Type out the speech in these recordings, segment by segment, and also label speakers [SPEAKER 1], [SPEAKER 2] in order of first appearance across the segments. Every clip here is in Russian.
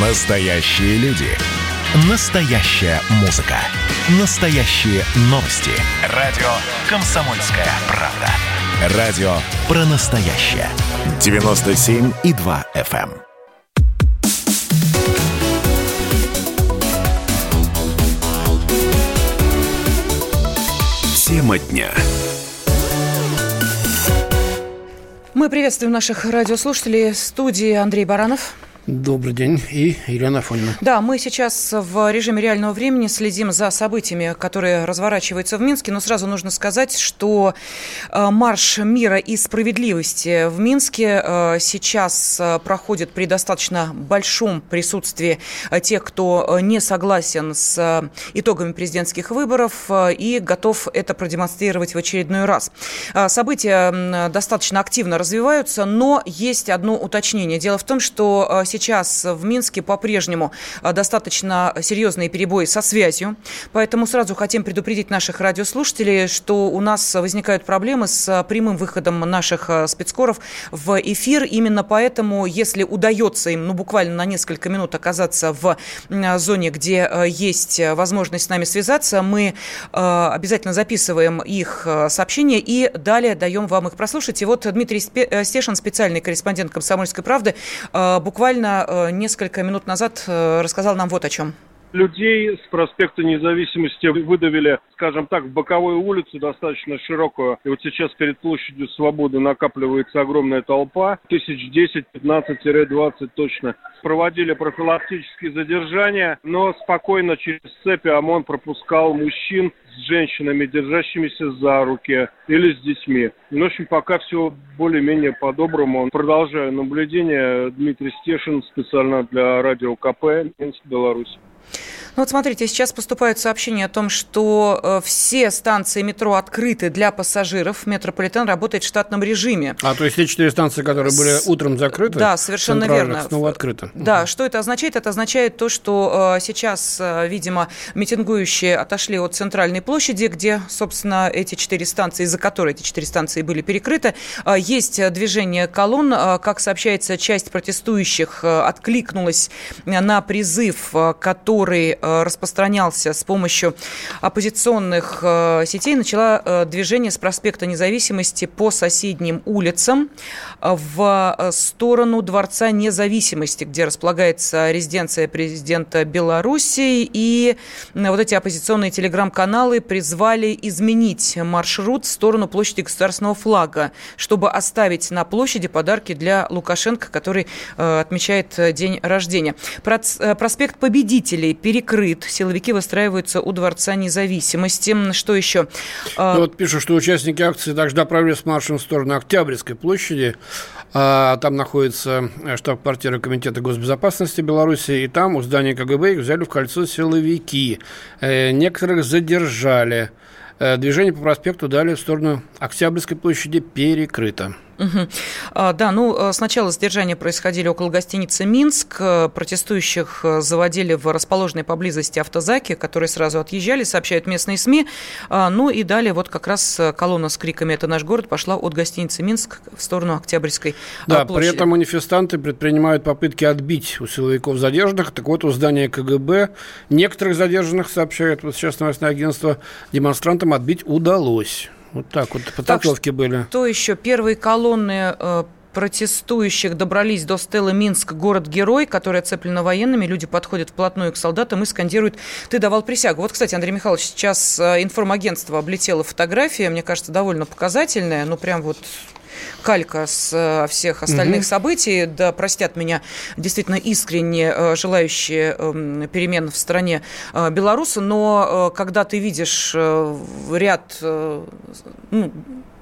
[SPEAKER 1] Настоящие люди. Настоящая музыка. Настоящие новости. Радио «Комсомольская правда». Радио про настоящее. 97,2 FM. Тема дня.
[SPEAKER 2] Мы приветствуем наших радиослушателей. В студии Андрей Баранов.
[SPEAKER 3] Добрый день. И Елена Афонина.
[SPEAKER 2] Да, мы сейчас в режиме реального времени следим за событиями, которые разворачиваются в Минске. Но сразу нужно сказать, что э, марш мира и справедливости в Минске э, сейчас э, проходит при достаточно большом присутствии тех, кто не согласен с итогами президентских выборов и готов это продемонстрировать в очередной раз. События достаточно активно развиваются, но есть одно уточнение. Дело в том, что сейчас сейчас в Минске по-прежнему а, достаточно серьезные перебои со связью, поэтому сразу хотим предупредить наших радиослушателей, что у нас возникают проблемы с прямым выходом наших а, спецкоров в эфир. Именно поэтому, если удается им, ну, буквально на несколько минут оказаться в зоне, где есть возможность с нами связаться, мы обязательно записываем их сообщения и далее даем вам их прослушать. И вот Дмитрий Стешин, специальный корреспондент «Комсомольской правды», буквально буквально э, несколько минут назад э, рассказал нам вот о чем
[SPEAKER 4] людей с проспекта Независимости выдавили, скажем так, в боковую улицу достаточно широкую. И вот сейчас перед площадью Свободы накапливается огромная толпа, тысяч десять, пятнадцать-двадцать точно. Проводили профилактические задержания, но спокойно через цепи ОМОН пропускал мужчин с женщинами, держащимися за руки или с детьми. Ну, в общем, пока все более-менее по-доброму. Продолжаю наблюдение. Дмитрий Стешин специально для радио КП, Минск, Беларусь.
[SPEAKER 2] Ну вот смотрите, сейчас поступают сообщения о том, что э, все станции метро открыты для пассажиров. Метрополитен работает в штатном режиме.
[SPEAKER 3] А то есть те четыре станции, которые были утром закрыты?
[SPEAKER 2] Да, совершенно верно.
[SPEAKER 3] Снова открыты.
[SPEAKER 2] Да, что это означает? Это означает то, что э, сейчас, э, видимо, митингующие отошли от центральной площади, где, собственно, эти четыре станции, из-за которой эти четыре станции были перекрыты. Есть движение колонн. Как сообщается, часть протестующих откликнулась на призыв, который распространялся с помощью оппозиционных э, сетей, начала э, движение с проспекта Независимости по соседним улицам в сторону Дворца Независимости, где располагается резиденция президента Беларуси. И вот эти оппозиционные телеграм-каналы призвали изменить маршрут в сторону площади государственного флага, чтобы оставить на площади подарки для Лукашенко, который отмечает день рождения. Проспект Победителей перекрыт открыт. Силовики выстраиваются у Дворца независимости. Что еще?
[SPEAKER 3] А, ну, вот пишут, что участники акции также направились маршем в сторону Октябрьской площади. А, там находится штаб-квартира Комитета госбезопасности Беларуси, и там у здания КГБ их взяли в кольцо силовики. Э, некоторых задержали. Э, движение по проспекту дали в сторону Октябрьской площади перекрыто.
[SPEAKER 2] Угу. А, да, ну, э, сначала задержания происходили около гостиницы «Минск». Э, протестующих заводили в расположенной поблизости автозаки, которые сразу отъезжали, сообщают местные СМИ. А, ну и далее вот как раз колонна с криками «Это наш город» пошла от гостиницы «Минск» в сторону Октябрьской
[SPEAKER 3] да,
[SPEAKER 2] площади.
[SPEAKER 3] при этом манифестанты предпринимают попытки отбить у силовиков задержанных. Так вот, у здания КГБ некоторых задержанных, сообщают вот сейчас новостное агентство, демонстрантам отбить удалось. Вот так вот подготовки были.
[SPEAKER 2] То еще первые колонны э, протестующих добрались до стелы Минск, город-герой, который оцеплена военными. Люди подходят вплотную к солдатам и скандируют «Ты давал присягу». Вот, кстати, Андрей Михайлович, сейчас э, информагентство облетело фотография, мне кажется, довольно показательная. Ну, прям вот калька с э, всех остальных угу. событий. Да, простят меня действительно искренне э, желающие эм, перемен в стране белорусы, но когда ты видишь ряд ну,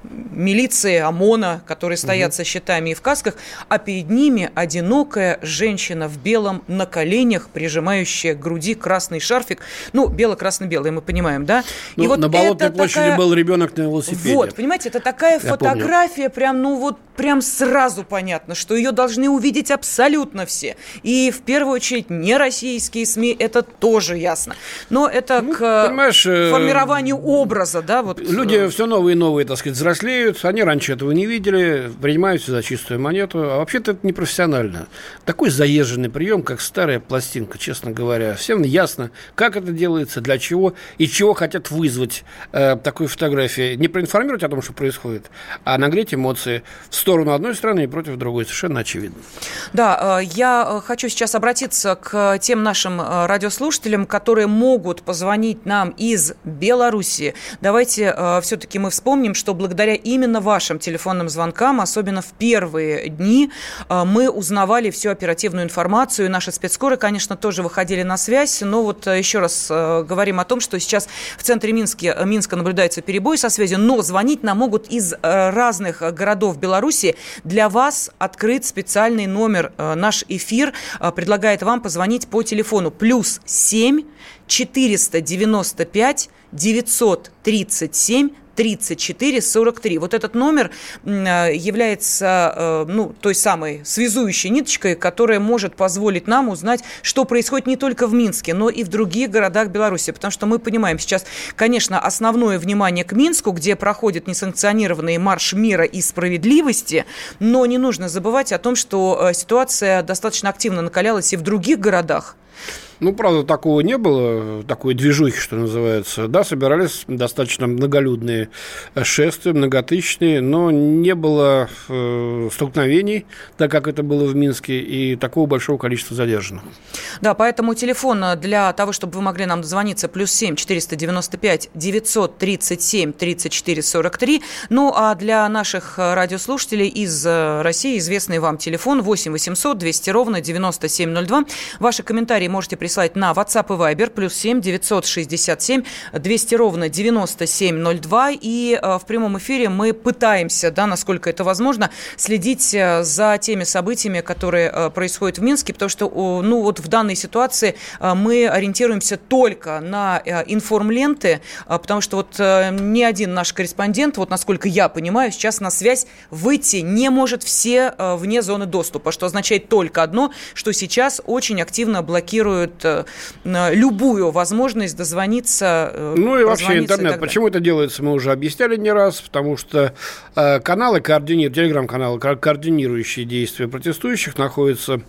[SPEAKER 2] милиции, ОМОНа, которые стоят угу. со щитами и в касках, а перед ними одинокая женщина в белом на коленях, прижимающая к груди красный шарфик. Ну, бело-красно-белый, мы понимаем, да?
[SPEAKER 3] Ну, и вот на Болотной площади такая... был ребенок на велосипеде.
[SPEAKER 2] Вот, понимаете, это такая Я фотография, помню. прям, ну вот, прям сразу понятно, что ее должны увидеть абсолютно все. И в первую очередь не российские СМИ, это тоже ясно. Но это ну, к э, формированию образа, да? Вот,
[SPEAKER 3] люди все новые и новые, так сказать, взрослеют, они раньше этого не видели, принимаются за чистую монету, а вообще-то это непрофессионально. Такой заезженный прием, как старая пластинка, честно говоря. Всем ясно, как это делается, для чего и чего хотят вызвать э, такой фотографии. Не проинформировать о том, что происходит, а нагреть эмоции в сторону одной страны и против другой. Совершенно очевидно.
[SPEAKER 2] Да, э, я э, хочу сейчас обратиться к тем нашим э, радиослушателям, которые могут позвонить нам из Беларуси. Давайте все-таки мы вспомним, что благодаря именно вашим телефонным звонкам, особенно в первые дни, мы узнавали всю оперативную информацию. Наши спецскоры, конечно, тоже выходили на связь. Но вот еще раз говорим о том, что сейчас в центре Минске, Минска наблюдается перебой со связью, но звонить нам могут из разных городов Беларуси. Для вас открыт специальный номер. Наш эфир предлагает вам позвонить по телефону плюс 7 495 937 3443. Вот этот номер э, является э, ну, той самой связующей ниточкой, которая может позволить нам узнать, что происходит не только в Минске, но и в других городах Беларуси. Потому что мы понимаем сейчас, конечно, основное внимание к Минску, где проходит несанкционированный марш мира и справедливости, но не нужно забывать о том, что э, ситуация достаточно активно накалялась и в других городах.
[SPEAKER 3] Ну, правда, такого не было, такой движухи, что называется. Да, собирались достаточно многолюдные шествия, многотысячные, но не было э, столкновений, так как это было в Минске, и такого большого количества задержанных.
[SPEAKER 2] Да, поэтому телефон для того, чтобы вы могли нам дозвониться, плюс 7 495 937 34 43. Ну, а для наших радиослушателей из России известный вам телефон 8 800 200 ровно 9702. Ваши комментарии можете присылать прислать на WhatsApp и Viber, плюс 7 967 200 ровно 9702. И э, в прямом эфире мы пытаемся, да, насколько это возможно, следить э, за теми событиями, которые э, происходят в Минске, потому что, ну, вот в данной ситуации мы ориентируемся только на информленты, потому что вот ни один наш корреспондент, вот насколько я понимаю, сейчас на связь выйти не может все вне зоны доступа, что означает только одно, что сейчас очень активно блокируют Э, любую возможность дозвониться.
[SPEAKER 3] Э, ну и вообще интернет. И Почему это делается, мы уже объясняли не раз, потому что э, каналы координируют, телеграм-каналы, координирующие действия протестующих находятся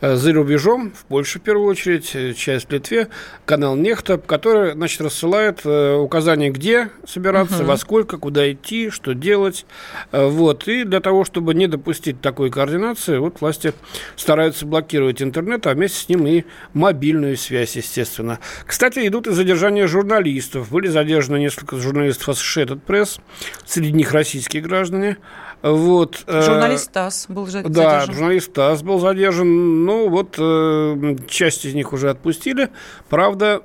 [SPEAKER 3] за рубежом, в Польше в первую очередь, часть в Литве, канал Нехта, который, значит, рассылает указания, где собираться, угу. во сколько, куда идти, что делать. Вот. И для того, чтобы не допустить такой координации, вот власти стараются блокировать интернет, а вместе с ним и мобильный мобильную связь, естественно. Кстати, идут и задержания журналистов. Были задержаны несколько журналистов Associated Press, среди них российские граждане. Вот,
[SPEAKER 2] э, журналист ТАСС был задержан.
[SPEAKER 3] Да, журналист ТАСС был задержан. Ну, вот э, часть из них уже отпустили. Правда,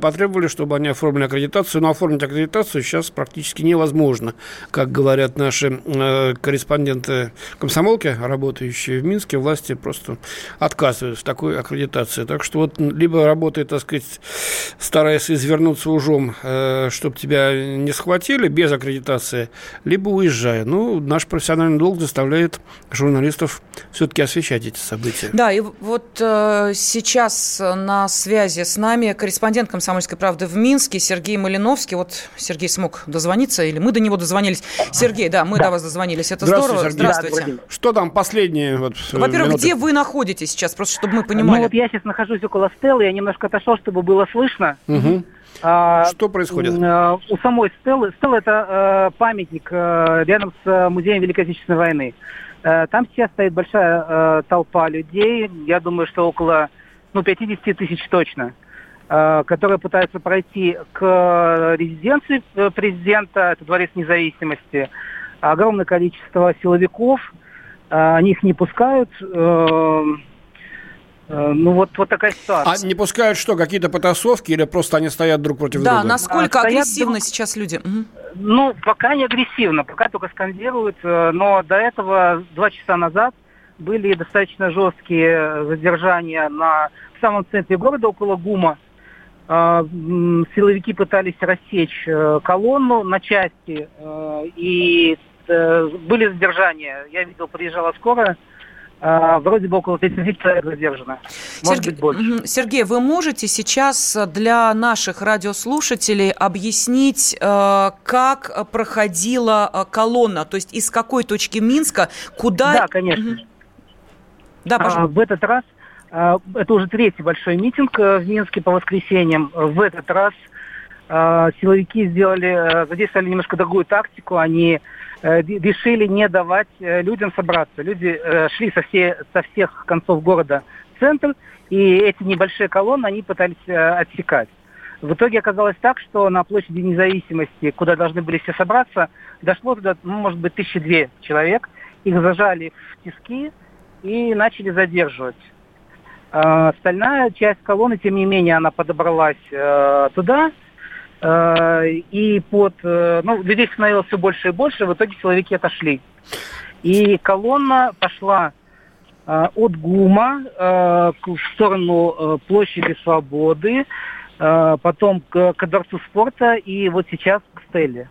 [SPEAKER 3] потребовали, чтобы они оформили аккредитацию. Но оформить аккредитацию сейчас практически невозможно. Как говорят наши э, корреспонденты комсомолки, работающие в Минске, власти просто отказывают в такой аккредитации. Так что вот либо работает, так сказать, стараясь извернуться ужом, чтобы тебя не схватили без аккредитации, либо уезжая. Ну, наш профессиональный долг заставляет журналистов все-таки освещать эти события.
[SPEAKER 2] Да, и вот э, сейчас на связи с нами корреспондент «Комсомольской правды» в Минске Сергей Малиновский. Вот Сергей смог дозвониться, или мы до него дозвонились. Сергей, да, мы да. до вас дозвонились. Это здорово. Сергей. Здравствуйте.
[SPEAKER 3] Что там последние? Вот,
[SPEAKER 2] э, Во-первых, минуты? где вы находитесь сейчас, просто чтобы мы понимали?
[SPEAKER 5] Ну вот я сейчас нахожусь около Стеллы, я немножко отошел, чтобы было слышно.
[SPEAKER 3] Угу. А, Что происходит?
[SPEAKER 5] А, у самой Стеллы, Стелла это э, памятник э, рядом с э, музеем Великой Отечественной войны. Э, там сейчас стоит большая э, толпа людей, я думаю, что около ну, 50 тысяч точно, э, которые пытаются пройти к резиденции э, президента, это Дворец независимости. Огромное количество силовиков, э, они их не пускают. Э, ну вот, вот такая ситуация.
[SPEAKER 3] А не пускают что, какие-то потасовки или просто они стоят друг против да, друга?
[SPEAKER 2] Да, насколько а, агрессивно друг... сейчас люди? Угу.
[SPEAKER 5] Ну, пока не агрессивно, пока только скандируют, э, но до этого, два часа назад, были достаточно жесткие задержания на, в самом центре города, около ГУМа. Э, силовики пытались рассечь колонну на части, и были задержания. Я видел, приезжала скорая, а, вроде бы около 30 человек задержано. Может
[SPEAKER 2] Сергей,
[SPEAKER 5] быть, больше.
[SPEAKER 2] Сергей, вы можете сейчас для наших радиослушателей объяснить, э, как проходила э, колонна, то есть из какой точки Минска, куда...
[SPEAKER 5] Да, конечно.
[SPEAKER 2] Да,
[SPEAKER 5] А,
[SPEAKER 2] пожалуйста.
[SPEAKER 5] в этот раз, а, это уже третий большой митинг э, в Минске по воскресеньям. В этот раз а, силовики сделали, задействовали немножко другую тактику. Они решили не давать э, людям собраться. Люди э, шли со, все, со всех концов города в центр, и эти небольшие колонны они пытались э, отсекать. В итоге оказалось так, что на площади независимости, куда должны были все собраться, дошло туда, ну, может быть, тысячи две человек. Их зажали в тиски и начали задерживать. А, Остальная часть колонны, тем не менее, она подобралась э, туда, э, и под, э, ну, людей становилось все больше и больше, в итоге силовики отошли. И колонна пошла э, от ГУМа э, в сторону э, площади Свободы, э, потом к, к Дворцу спорта и вот сейчас к Стелле.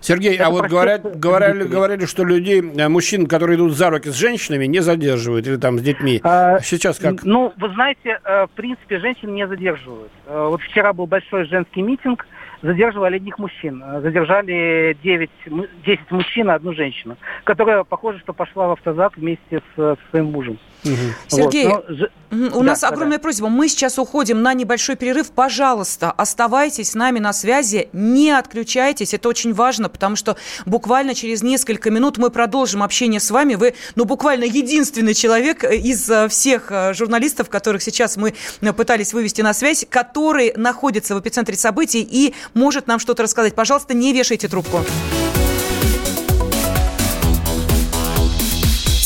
[SPEAKER 3] Сергей,
[SPEAKER 5] Это
[SPEAKER 3] а вот говорят, говорили, говорили, что людей, э, мужчин, которые идут за руки с женщинами, не задерживают или там с детьми.
[SPEAKER 5] А,
[SPEAKER 3] Сейчас как?
[SPEAKER 5] Ну, вы знаете, э, в принципе, женщин не задерживают. Э, Вот вчера был большой женский митинг, задерживали одних мужчин. Э, Задержали 9, му- 10 мужчин и одну женщину, которая, похоже, что пошла в автозак вместе с, э, со своим мужем.
[SPEAKER 3] Мгм.
[SPEAKER 2] Сергей,
[SPEAKER 5] Вот, но.
[SPEAKER 2] У
[SPEAKER 5] Да,
[SPEAKER 2] нас
[SPEAKER 5] да,
[SPEAKER 2] огромная просьба. Мы сейчас уходим на небольшой перерыв. Пожалуйста, оставайтесь с нами на связи. Не отключайтесь. Это очень важно, потому что буквально через несколько минут мы продолжим общение с вами. Вы, ну, буквально единственный человек э, из э, всех э, журналистов, которых сейчас мы пытались вывести на связь, который находится в эпицентре событий и может нам что-то рассказать. Пожалуйста, не вешайте трубку.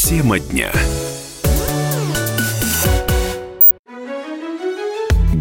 [SPEAKER 1] Тема дня.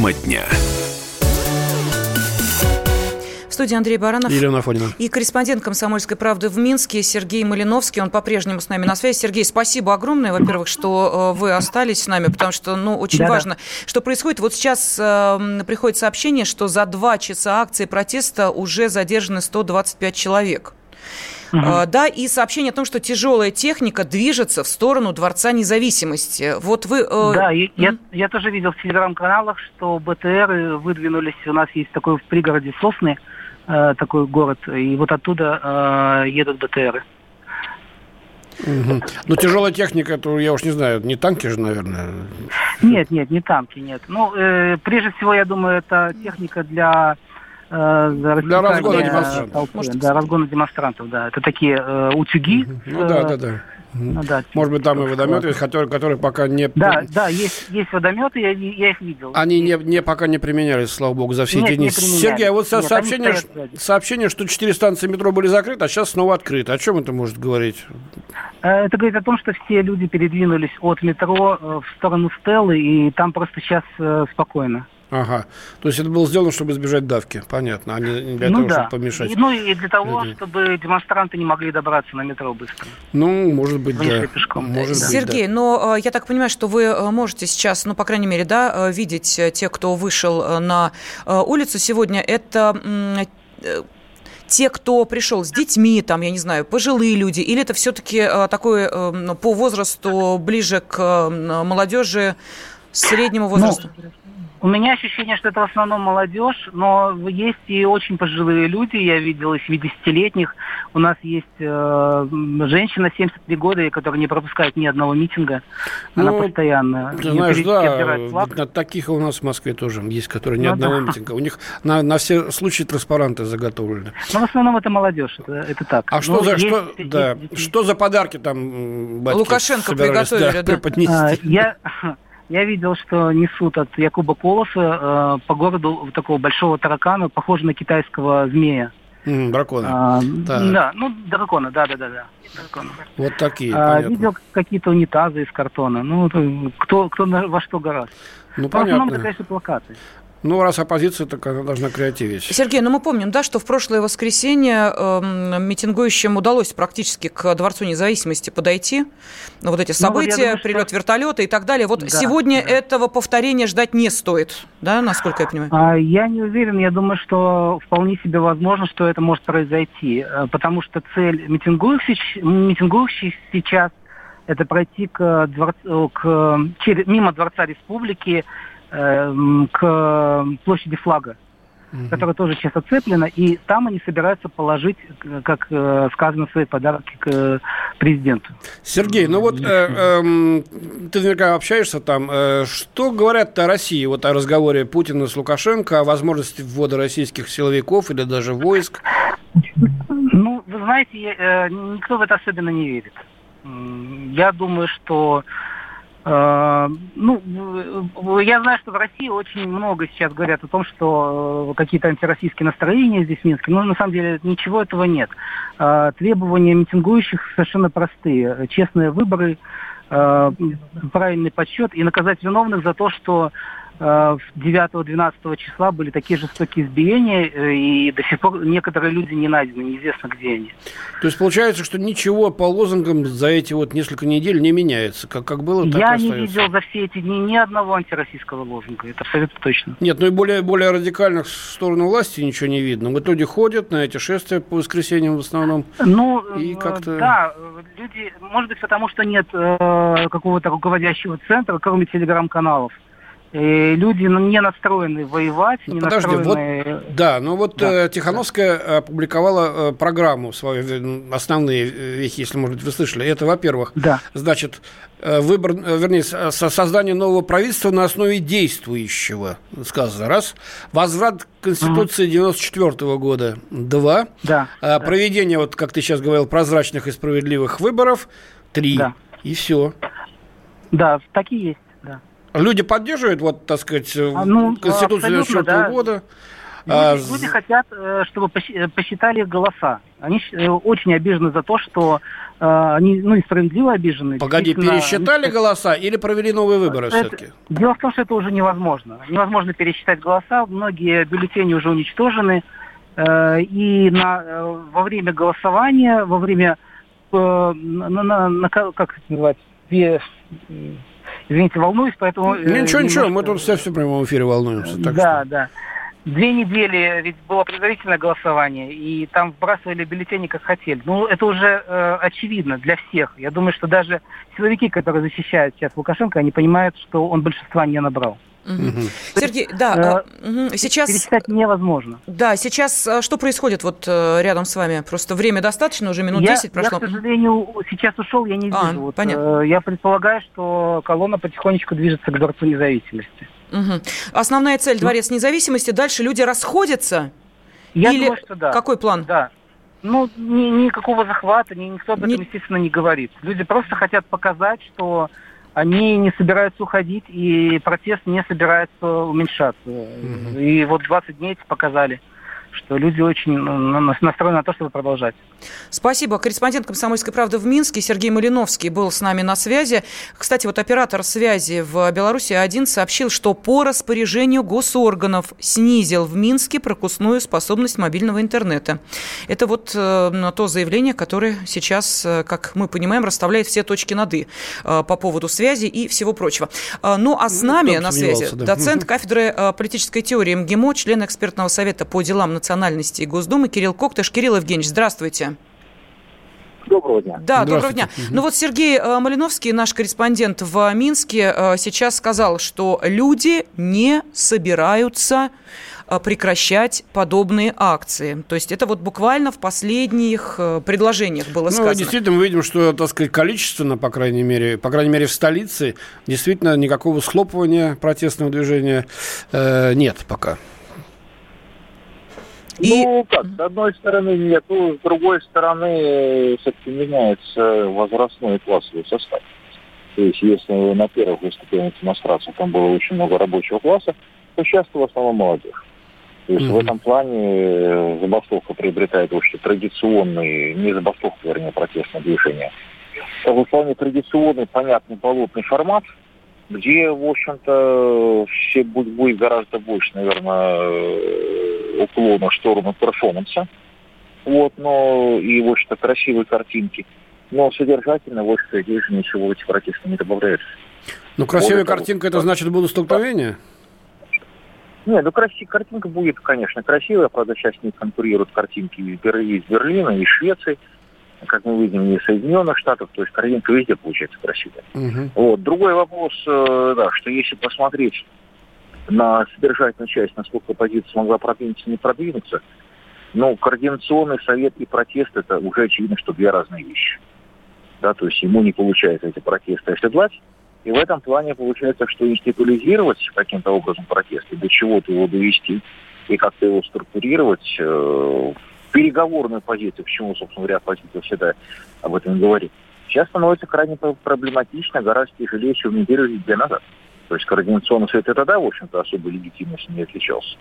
[SPEAKER 1] Тема дня.
[SPEAKER 2] В студии Андрей Баранов.
[SPEAKER 3] Елена Афонина.
[SPEAKER 2] И корреспондент «Комсомольской правды» в Минске Сергей Малиновский. Он по-прежнему с нами на связи. Сергей, спасибо огромное, во-первых, что э, вы остались с нами, потому что, ну, очень
[SPEAKER 5] Да-да.
[SPEAKER 2] важно, что происходит. Вот сейчас э, приходит сообщение, что за два часа акции протеста уже задержаны 125 человек. Э, Да, и сообщение о том, что тяжелая техника движется в сторону Дворца независимости. Вот вы... э,
[SPEAKER 5] Да, и я, я тоже видел в телеграм-каналах, что БТР выдвинулись. У нас есть такой в пригороде Сосны, э, такой город, и вот оттуда э, едут БТРы.
[SPEAKER 3] Мгм. Ну, тяжелая техника, то я уж не знаю, не танки же, наверное.
[SPEAKER 5] Нет, нет, не танки, нет. Ну, э, прежде всего, я думаю, это техника для э, рассекания
[SPEAKER 3] разгона демонстрантов.
[SPEAKER 5] толпы.
[SPEAKER 2] Может,
[SPEAKER 5] да, разгона демонстрантов, да. Это такие э, утюги.
[SPEAKER 3] Ну
[SPEAKER 5] с,
[SPEAKER 3] да,
[SPEAKER 5] э,
[SPEAKER 3] да, да. Мгм.
[SPEAKER 5] ну да,
[SPEAKER 3] Может быть, там и водометы есть, которые, которые пока не...
[SPEAKER 5] Да, да, есть, есть водометы, я, я их видел.
[SPEAKER 3] Они не, не пока не применялись, слава богу, за все
[SPEAKER 5] Нет,
[SPEAKER 3] эти дни.
[SPEAKER 5] не применялись.
[SPEAKER 3] Сергей, а вот
[SPEAKER 5] Нет,
[SPEAKER 3] сообщение, сообщение, что четыре станции метро были закрыты, а сейчас снова открыты. О чем это может говорить?
[SPEAKER 5] Э, Это говорит о том, что все люди передвинулись от метро в сторону Стеллы, и там просто сейчас спокойно.
[SPEAKER 3] Ага. То есть это было сделано, чтобы избежать давки. Понятно, а не для
[SPEAKER 5] ну
[SPEAKER 3] того,
[SPEAKER 5] да.
[SPEAKER 3] чтобы помешать.
[SPEAKER 5] И, ну и для того,
[SPEAKER 3] людям.
[SPEAKER 5] чтобы демонстранты не могли добраться на метро быстро.
[SPEAKER 3] Ну, может быть, да.
[SPEAKER 5] пешком.
[SPEAKER 3] Может быть,
[SPEAKER 2] Сергей,
[SPEAKER 3] да.
[SPEAKER 2] но э, я так понимаю, что вы э, можете сейчас, ну, по крайней мере, да, э, видеть тех, кто вышел на улицу сегодня. Это те, кто пришел с детьми, там, я не знаю, пожилые люди, или это все-таки такой ну, по возрасту ближе к молодежи среднего возраста?
[SPEAKER 5] У меня ощущение, что это в основном молодежь, но есть и очень пожилые люди, я видел и 70-летних. У нас есть э, женщина 73 года, которая не пропускает ни одного митинга. Она
[SPEAKER 3] Ну,
[SPEAKER 5] постоянно.
[SPEAKER 3] Ты знаешь, да, на таких у нас в Москве тоже есть, которые ни
[SPEAKER 5] Ну
[SPEAKER 3] одного
[SPEAKER 5] да.
[SPEAKER 3] митинга. У них на, на все случаи транспаранты заготовлены.
[SPEAKER 5] Но в основном это молодежь, это, это так.
[SPEAKER 3] А что
[SPEAKER 5] Ну,
[SPEAKER 3] за
[SPEAKER 5] есть-
[SPEAKER 3] что,
[SPEAKER 5] есть
[SPEAKER 3] да,
[SPEAKER 5] дети.
[SPEAKER 3] что за подарки там батьки
[SPEAKER 2] Лукашенко приготовили, да?
[SPEAKER 3] преподнести?
[SPEAKER 5] А, Я, я видел, что несут от Якуба Колоса э, по городу такого большого таракана, похожего на китайского змея.
[SPEAKER 3] Mm, дракона.
[SPEAKER 5] А, да, ну, дракона, да-да-да.
[SPEAKER 3] Дракона. Вот такие,
[SPEAKER 5] а, Видел какие-то унитазы из картона. Ну, кто, кто на, во что гораздо.
[SPEAKER 3] Ну, понятно. В основном
[SPEAKER 5] это, конечно, плакаты.
[SPEAKER 3] Ну, раз оппозиция, так она должна креативить.
[SPEAKER 2] Сергей, ну мы помним, да, что в прошлое воскресенье э, митингующим удалось практически к Дворцу независимости подойти. Ну, вот эти события, ну, вот думаю, прилет что... вертолета и так далее. Вот да, сегодня да. этого повторения ждать не стоит, да, насколько я понимаю?
[SPEAKER 5] А, я не уверен. Я думаю, что вполне себе возможно, что это может произойти. Э, потому что цель митингующих, митингующих сейчас это пройти к, дворцу, к, через, мимо Дворца Республики Эм, к площади флага, угу. которая тоже сейчас оцеплена, и там они собираются положить, как э, сказано, свои подарки к э, президенту.
[SPEAKER 3] Сергей, ну вот э, э, ты наверняка общаешься там. Э, что говорят о России, вот о разговоре Путина с Лукашенко, о возможности ввода российских силовиков или даже войск?
[SPEAKER 5] Ну, вы знаете, э, никто в это особенно не верит. Я думаю, что ну, я знаю, что в России очень много сейчас говорят о том, что э, какие-то антироссийские настроения здесь в Минске, но на самом деле ничего этого нет. Э, требования митингующих совершенно простые. Честные выборы, правильный подсчет и наказать виновных за то, что 9-12 э, числа были такие жестокие избиения, э, и до сих пор некоторые люди не найдены, неизвестно, где они.
[SPEAKER 3] То есть получается, что ничего по лозунгам за эти вот несколько недель не меняется, как, как было, так
[SPEAKER 5] Я
[SPEAKER 3] не
[SPEAKER 5] видел за все эти дни ни одного антироссийского лозунга, это абсолютно точно.
[SPEAKER 3] Нет, ну и более, более радикальных в сторону власти ничего не видно. Вот люди ходят на эти шествия по воскресеньям в основном.
[SPEAKER 5] Ну, и как-то... да, люди, может быть, потому что нет э, какого-то руководящего центра, кроме телеграм-каналов. И люди не настроены воевать, не подожди, настроены...
[SPEAKER 3] Вот, да, но вот да, э, Тихановская да. опубликовала э, программу свою, основные вехи, если, может быть, вы слышали. Это, во-первых, да. значит, э, выбор, вернее, создание нового правительства на основе действующего, сказано, раз. Возврат Конституции угу. 94 -го года, два. Да, проведение, да. вот как ты сейчас говорил, прозрачных и справедливых выборов, три. Да. И все.
[SPEAKER 5] Да, такие есть.
[SPEAKER 3] Люди поддерживают, вот, так сказать, а, ну, Конституцию 94 да. года.
[SPEAKER 5] Люди, а, люди хотят, э, чтобы э, посчитали голоса. Они э, очень обижены за то, что они ну, несправедливо обижены.
[SPEAKER 3] Погоди, пересчитали они... голоса или провели новые выборы это... все-таки?
[SPEAKER 5] Дело в том, что это уже невозможно. Невозможно пересчитать голоса. Многие бюллетени уже уничтожены. И на, во время голосования, во время на, на, на, как это называется, Извините, волнуюсь, поэтому...
[SPEAKER 3] Ничего, э, ничего, немножко... мы тут все, все в прямом эфире волнуемся.
[SPEAKER 5] Так да, что... да. Две недели ведь было предварительное голосование, и там вбрасывали бюллетени как хотели. Ну, это уже э, очевидно для всех. Я думаю, что даже силовики, которые защищают сейчас Лукашенко, они понимают, что он большинства не набрал.
[SPEAKER 2] Угу. Сергей, да,
[SPEAKER 5] э, сейчас... Пересчитать невозможно.
[SPEAKER 2] Да, сейчас э, что происходит вот э, рядом с вами? Просто время достаточно, уже минут я, 10 прошло.
[SPEAKER 5] Я, к сожалению, сейчас ушел, я не а, вижу. Вот, понятно. Я предполагаю, что колонна потихонечку движется к Дворцу независимости.
[SPEAKER 2] Угу. Основная цель ну. Дворец независимости, дальше люди расходятся?
[SPEAKER 5] Я
[SPEAKER 2] Или
[SPEAKER 5] думаю, что да.
[SPEAKER 2] Какой план?
[SPEAKER 5] Да. Ну, ни, никакого захвата, ни, никто об этом, не... естественно, не говорит. Люди просто хотят показать, что они не собираются уходить, и протест не собирается уменьшаться. Угу. И вот 20 дней показали что люди очень ну, настроены на то, чтобы продолжать.
[SPEAKER 2] Спасибо. Корреспондент «Комсомольской правды» в Минске Сергей Малиновский был с нами на связи. Кстати, вот оператор связи в Беларуси один сообщил, что по распоряжению госорганов снизил в Минске пропускную способность мобильного интернета. Это вот э, то заявление, которое сейчас, э, как мы понимаем, расставляет все точки над «и» э, по поводу связи и всего прочего. Э, ну, а с ну, нами на связи да. доцент кафедры э, политической теории МГИМО, член экспертного совета по делам национальности и Госдумы Кирилл Коктыш. Кирилл Евгеньевич, здравствуйте.
[SPEAKER 6] Доброго дня.
[SPEAKER 2] Да, доброго дня. Ну вот Сергей э, Малиновский, наш корреспондент в Минске, э, сейчас сказал, что люди не собираются э, прекращать подобные акции. То есть это вот буквально в последних предложениях было ну, сказано.
[SPEAKER 3] Действительно, мы видим, что, так сказать, количественно, по крайней мере, по крайней мере в столице, действительно никакого схлопывания протестного движения э, нет пока.
[SPEAKER 6] И... Ну, как, с одной стороны нет, ну, с другой стороны все-таки меняется возрастной и классовый состав. То есть, если на первых выступлениях демонстрации там было очень много рабочего класса, то сейчас в основном молодежь. То есть mm-hmm. в этом плане забастовка приобретает вообще традиционный, не забастовка, вернее, протестное движение, а в плане традиционный, понятный, болотный формат, где, в общем-то, все будет, будет гораздо больше, наверное, уклона в сторону перформанса. Вот, но и, в общем-то, красивые картинки. Но содержательно, в общем-то, здесь же ничего эти протесты не добавляется.
[SPEAKER 3] Ну, красивая картинка, это значит будут столкновения?
[SPEAKER 6] Нет, ну красивая картинка будет, конечно, красивая. Правда, сейчас не конкурируют картинки из Берлина, из Швеции, как мы видим, из Соединенных Штатов. То есть картинка везде получается красивая. Угу. Вот. Другой вопрос, э, да, что если посмотреть на содержательную часть, насколько оппозиция смогла продвинуться, не продвинуться, ну, координационный совет и протест – это уже очевидно, что две разные вещи. Да, то есть ему не получается эти протесты оседлать, и в этом плане получается, что институализировать каким-то образом протест, и до чего-то его довести, и как-то его структурировать э, переговорную позицию, почему, собственно говоря, оппозиция всегда об этом говорит, сейчас становится крайне проблематично, гораздо тяжелее, чем неделю или две назад. То есть координационный совет и тогда, в общем-то, особой легитимностью не отличался.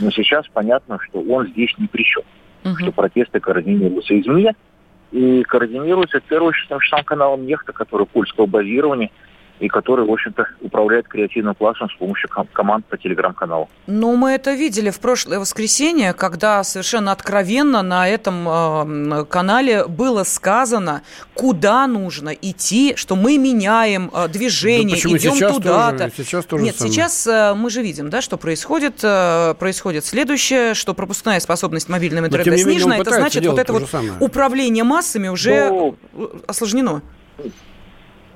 [SPEAKER 6] Но сейчас понятно, что он здесь ни при чем. Угу. Что протесты координируются извне, и координируются в первую очередь тем же самым каналом Нехта, который польского базирования – и который, в общем-то, управляет креативным классом с помощью ком- команд по телеграм-каналу.
[SPEAKER 2] Ну, мы это видели в прошлое воскресенье, когда совершенно откровенно на этом э, канале было сказано, куда нужно идти, что мы меняем э, движение, да идем сейчас туда-то. Тоже, сейчас тоже Нет, самое. сейчас э, мы же видим, да, что происходит. Э, происходит следующее, что пропускная способность мобильного интернета снижена. Это значит, вот это вот самое. управление массами уже Но... Ну, осложнено.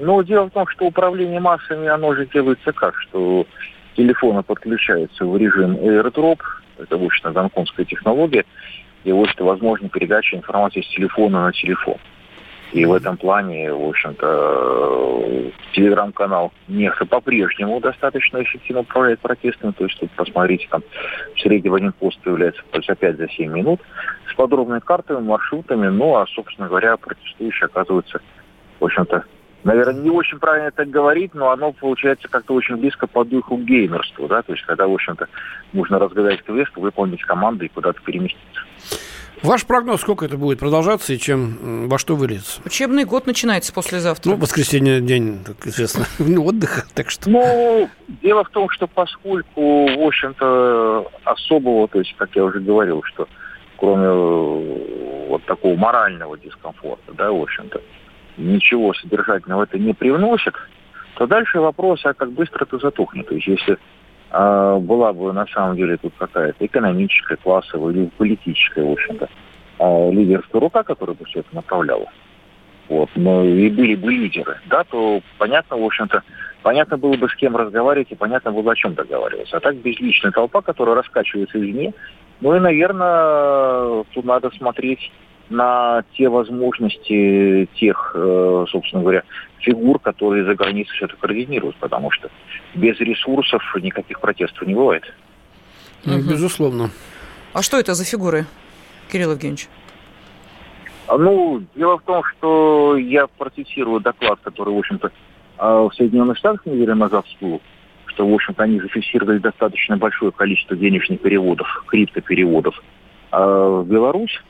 [SPEAKER 6] Но дело в том, что управление массами, оно же делается как, что телефоны подключаются в режим AirDrop, это, в общем-то, гонконгская технология, и, в общем-то, возможна передача информации с телефона на телефон. И в этом плане, в общем-то, телеграм-канал Неха по-прежнему достаточно эффективно управляет протестами. То есть тут посмотрите, там в среднем один пост появляется за 5-7 минут с подробными картами, маршрутами. Ну, а, собственно говоря, протестующие оказываются, в общем-то, наверное, не очень правильно так говорить, но оно получается как-то очень близко по духу геймерству, да, то есть когда, в общем-то, нужно разгадать квест, выполнить команду и куда-то переместиться.
[SPEAKER 3] Ваш прогноз, сколько это будет продолжаться и чем, во что выльется?
[SPEAKER 2] Учебный год начинается послезавтра.
[SPEAKER 3] Ну, воскресенье день, как известно, отдыха, так что...
[SPEAKER 6] Ну, дело в том, что поскольку, в общем-то, особого, то есть, как я уже говорил, что кроме э, вот такого морального дискомфорта, да, в общем-то, ничего содержательного это не привносит, то дальше вопрос, а как быстро это затухнет. То есть если э, была бы на самом деле тут какая-то экономическая, классовая или политическая, в общем-то, э, лидерская рука, которая бы все это направляла, вот, но и были бы лидеры, да, то понятно, в общем-то, понятно было бы, с кем разговаривать, и понятно было бы, о чем договариваться. А так безличная толпа, которая раскачивается извне, ну и, наверное, тут надо смотреть на те возможности тех, э, собственно говоря, фигур, которые за границей все это координируют, потому что без ресурсов никаких протестов не бывает.
[SPEAKER 3] Ну, безусловно.
[SPEAKER 2] А что это за фигуры, Кирилл Евгеньевич?
[SPEAKER 6] А, ну, дело в том, что я процитирую доклад, который, в общем-то, а, в Соединенных Штатах неделю назад всплыл, что, в общем-то, они зафиксировали достаточно большое количество денежных переводов, криптопереводов а, в Беларусь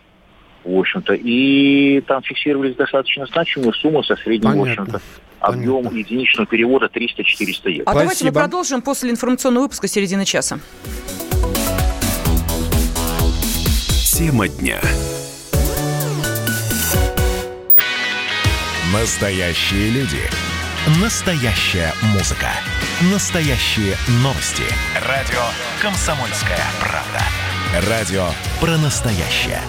[SPEAKER 6] в общем-то. И там фиксировались достаточно значимые суммы со средним, Понятно. в общем-то, объем Понятно. единичного перевода 300-400 евро.
[SPEAKER 2] А Спасибо. давайте мы продолжим после информационного выпуска середины часа.
[SPEAKER 1] Тема дня. Настоящие люди. Настоящая музыка. Настоящие новости. Радио «Комсомольская правда». Радио про настоящее.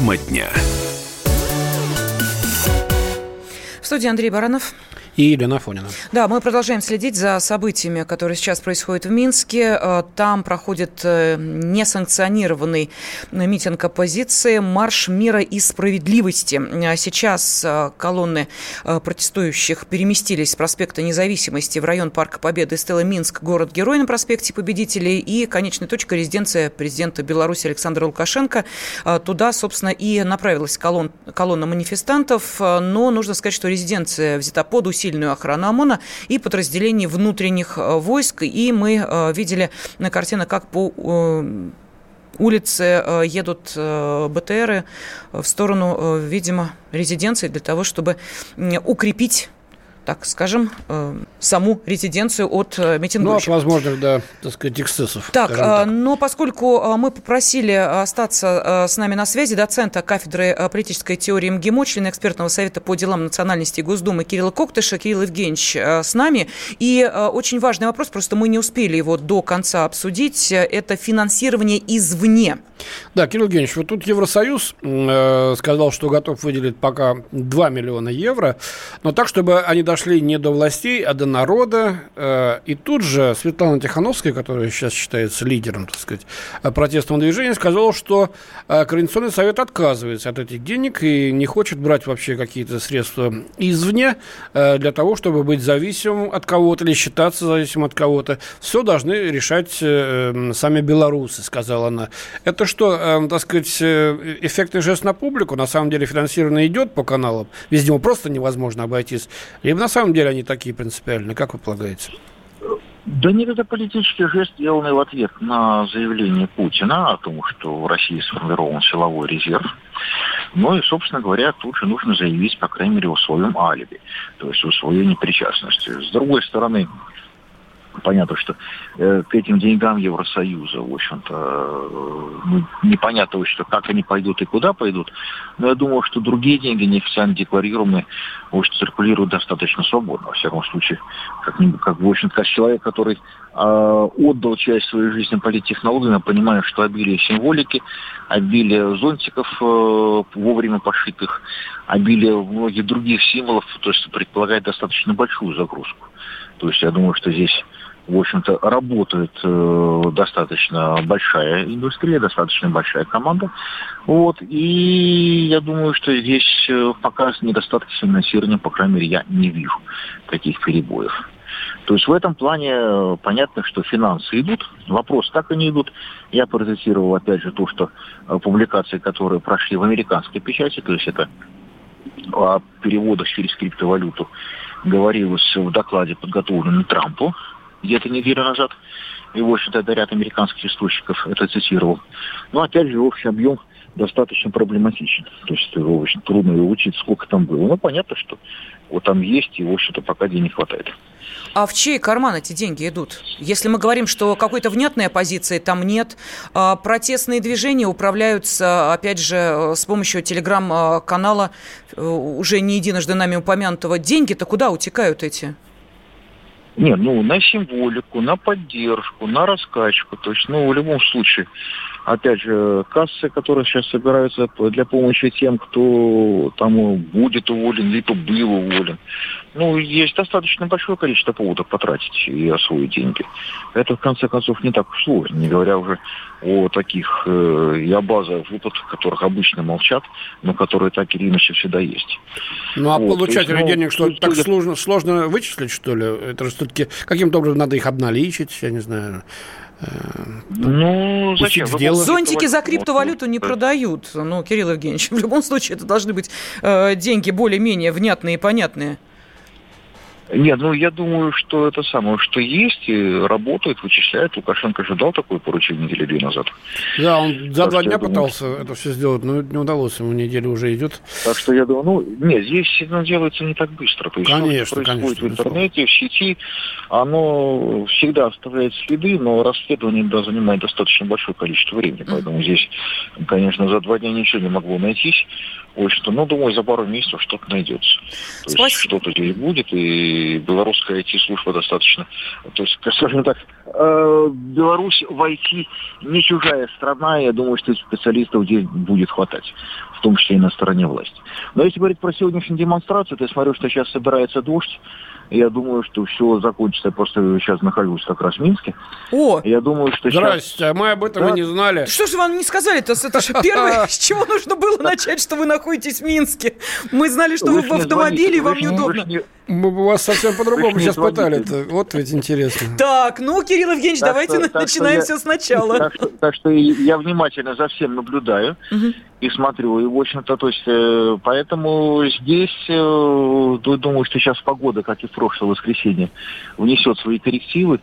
[SPEAKER 1] Тема дня.
[SPEAKER 2] В студии Андрей Баранов.
[SPEAKER 3] И Елена Фонина.
[SPEAKER 2] Да, мы продолжаем следить за событиями, которые сейчас происходят в Минске. Э, там проходит э, несанкционированный митинг оппозиции «Марш мира и справедливости». Э, сейчас колонны протестующих переместились с проспекта Независимости в район Парка Победы Стелла Минск, город-герой на проспекте Победителей и конечная точка резиденция президента Беларуси Александра Лукашенко. Туда, собственно, и направилась колонн, колонна манифестантов, но нужно сказать, что резиденция взята под усиленную охрану ОМОНа и подразделений внутренних э, войск. И мы э, видели на картинах, как по э, улице едут БТРы в сторону, видимо, резиденции для того, чтобы укрепить так скажем, э, саму резиденцию от э, митингующих.
[SPEAKER 3] Ну, от возможных, да, так сказать, эксцессов.
[SPEAKER 2] Так, так, но поскольку мы попросили остаться с нами на связи доцента кафедры политической теории МГИМО, члена экспертного совета по делам национальности Госдумы Кирилла Коктыша, Кирилл Евгеньевич с нами. И очень важный вопрос, просто мы не успели его до конца обсудить, это финансирование извне.
[SPEAKER 3] Да, Кирилл Евгеньевич, вот тут Евросоюз э, сказал, что готов выделить пока 2 миллиона евро, но так, чтобы они дошли не до властей, а до народа. Э, и тут же Светлана Тихановская, которая сейчас считается лидером, так сказать, протестного движения, сказала, что э, Координационный совет отказывается от этих денег и не хочет брать вообще какие-то средства извне э, для того, чтобы быть зависимым от кого-то или считаться зависимым от кого-то. Все должны решать э, сами белорусы, сказала она. Это что, э, так сказать, э, эффектный жест на публику, на самом деле финансирование идет по каналам, без него просто невозможно обойтись, либо на самом деле они такие принципиальные, как вы полагаете?
[SPEAKER 6] Да нет, это политический жест, сделанный в ответ на заявление Путина о том, что в России сформирован силовой резерв. Ну и, собственно говоря, тут же нужно заявить, по крайней мере, о своем алиби, то есть о своей непричастности. С другой стороны, понятно, что э, к этим деньгам Евросоюза, в общем-то, э, ну, непонятно, что как они пойдут и куда пойдут. Но я думаю, что другие деньги, неофициально декларируемые, общем, циркулируют достаточно свободно. Во всяком случае, как, как в общем как человек, который э, отдал часть своей жизни политтехнологиям, понимаю, что обилие символики, обилие зонтиков э, вовремя пошитых, обилие многих других символов, то есть предполагает достаточно большую загрузку. То есть я думаю, что здесь в общем-то, работает э, достаточно большая индустрия, достаточно большая команда. Вот. И я думаю, что здесь э, пока недостатки финансирования, по крайней мере, я не вижу таких перебоев. То есть в этом плане э, понятно, что финансы идут. Вопрос, как они идут. Я процитировал, опять же, то, что э, публикации, которые прошли в американской печати, то есть это о переводах через криптовалюту, говорилось в докладе, подготовленном Трампу где-то неделю назад. И, в общем-то, это ряд американских источников это цитировал. Но, опять же, общий объем достаточно проблематичен. То есть, в общем, трудно его учить, сколько там было. Но понятно, что вот там есть, и, в общем-то, пока денег хватает.
[SPEAKER 2] А в чей карман эти деньги идут? Если мы говорим, что какой-то внятной оппозиции там нет, а протестные движения управляются, опять же, с помощью телеграм-канала э, уже не единожды нами упомянутого. Деньги-то куда утекают эти?
[SPEAKER 6] Нет, ну, на символику, на поддержку, на раскачку. То есть, ну, в любом случае, опять же, кассы, которые сейчас собираются для помощи тем, кто там будет уволен, либо был уволен. Ну, есть достаточно большое количество поводов потратить и освоить деньги. Это, в конце концов, не так сложно, не говоря уже о таких э, и о базовых выплатах, которых обычно молчат, но которые так или иначе всегда есть.
[SPEAKER 3] Ну, а вот, получателей есть, ну, денег что, так будет... сложно, сложно вычислить, что ли? Это же все-таки каким-то образом надо их обналичить, я не знаю.
[SPEAKER 2] Э, ну, зачем? Зонтики за криптовалюту не продают. Ну, Кирилл Евгеньевич, в любом случае это должны быть э, деньги более-менее внятные и понятные.
[SPEAKER 6] Нет, ну я думаю, что это самое, что есть, и работает, вычисляет. Лукашенко же дал такое поручение недели две назад.
[SPEAKER 3] Да, он за так два дня пытался думаю, это все сделать, но не удалось, ему неделя уже идет.
[SPEAKER 6] Так что я думаю, ну, нет, здесь оно делается не так быстро. То есть конечно, что происходит конечно, в интернете, в сети, оно всегда оставляет следы, но расследование да, занимает достаточно большое количество времени. Поэтому здесь, конечно, за два дня ничего не могло найтись. Ой, что, ну, думаю, за пару месяцев что-то найдется. То Спасибо. есть что-то здесь будет, и белорусская IT-служба достаточно... То есть, скажем так, э, Беларусь в IT не чужая страна, я думаю, что специалистов здесь будет хватать. в том числе и на стороне власти. Но если говорить про сегодняшнюю демонстрацию, то я смотрю, что сейчас собирается дождь, я думаю, что все закончится. Я просто сейчас нахожусь как раз в Минске.
[SPEAKER 2] О!
[SPEAKER 3] Я думаю, что Здрасте, сейчас... а мы об этом да? и не знали.
[SPEAKER 2] Что же вам не сказали-то? Это же первое, с чего нужно было начать, что вы находитесь в Минске. Мы знали, что вы, в автомобиле, и вам неудобно.
[SPEAKER 3] Мы бы вас совсем по-другому сейчас пытали. Вот ведь интересно.
[SPEAKER 2] Так, ну, Кирилл Евгеньевич, давайте начинаем все сначала.
[SPEAKER 6] Так что я внимательно за всем наблюдаю и смотрю. И, в общем-то, то есть, э, поэтому здесь, э, думаю, что сейчас погода, как и в прошлое воскресенье, внесет свои коррективы